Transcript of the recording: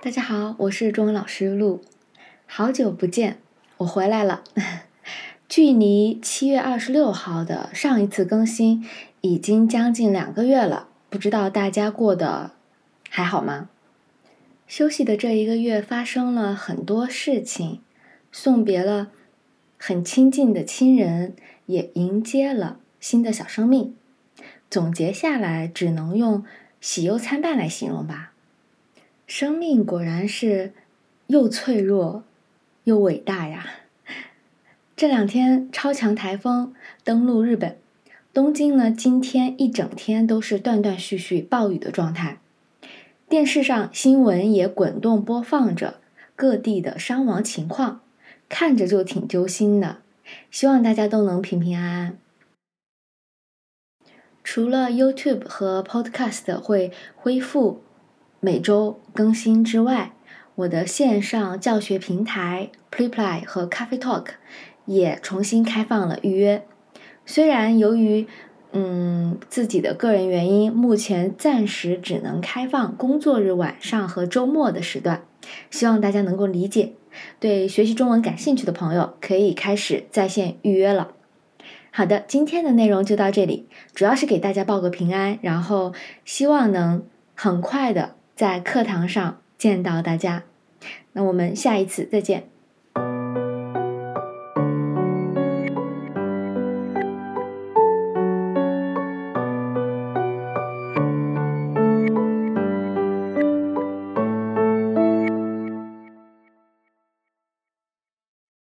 大家好，我是中文老师陆，好久不见，我回来了。距离七月二十六号的上一次更新已经将近两个月了，不知道大家过得还好吗？休息的这一个月发生了很多事情，送别了很亲近的亲人，也迎接了新的小生命。总结下来，只能用喜忧参半来形容吧。生命果然是又脆弱又伟大呀！这两天超强台风登陆日本，东京呢今天一整天都是断断续续暴雨的状态。电视上新闻也滚动播放着各地的伤亡情况，看着就挺揪心的。希望大家都能平平安安。除了 YouTube 和 Podcast 会恢复。每周更新之外，我的线上教学平台 Preply 和 Coffee Talk 也重新开放了预约。虽然由于嗯自己的个人原因，目前暂时只能开放工作日晚上和周末的时段，希望大家能够理解。对学习中文感兴趣的朋友，可以开始在线预约了。好的，今天的内容就到这里，主要是给大家报个平安，然后希望能很快的。在课堂上见到大家，那我们下一次再见。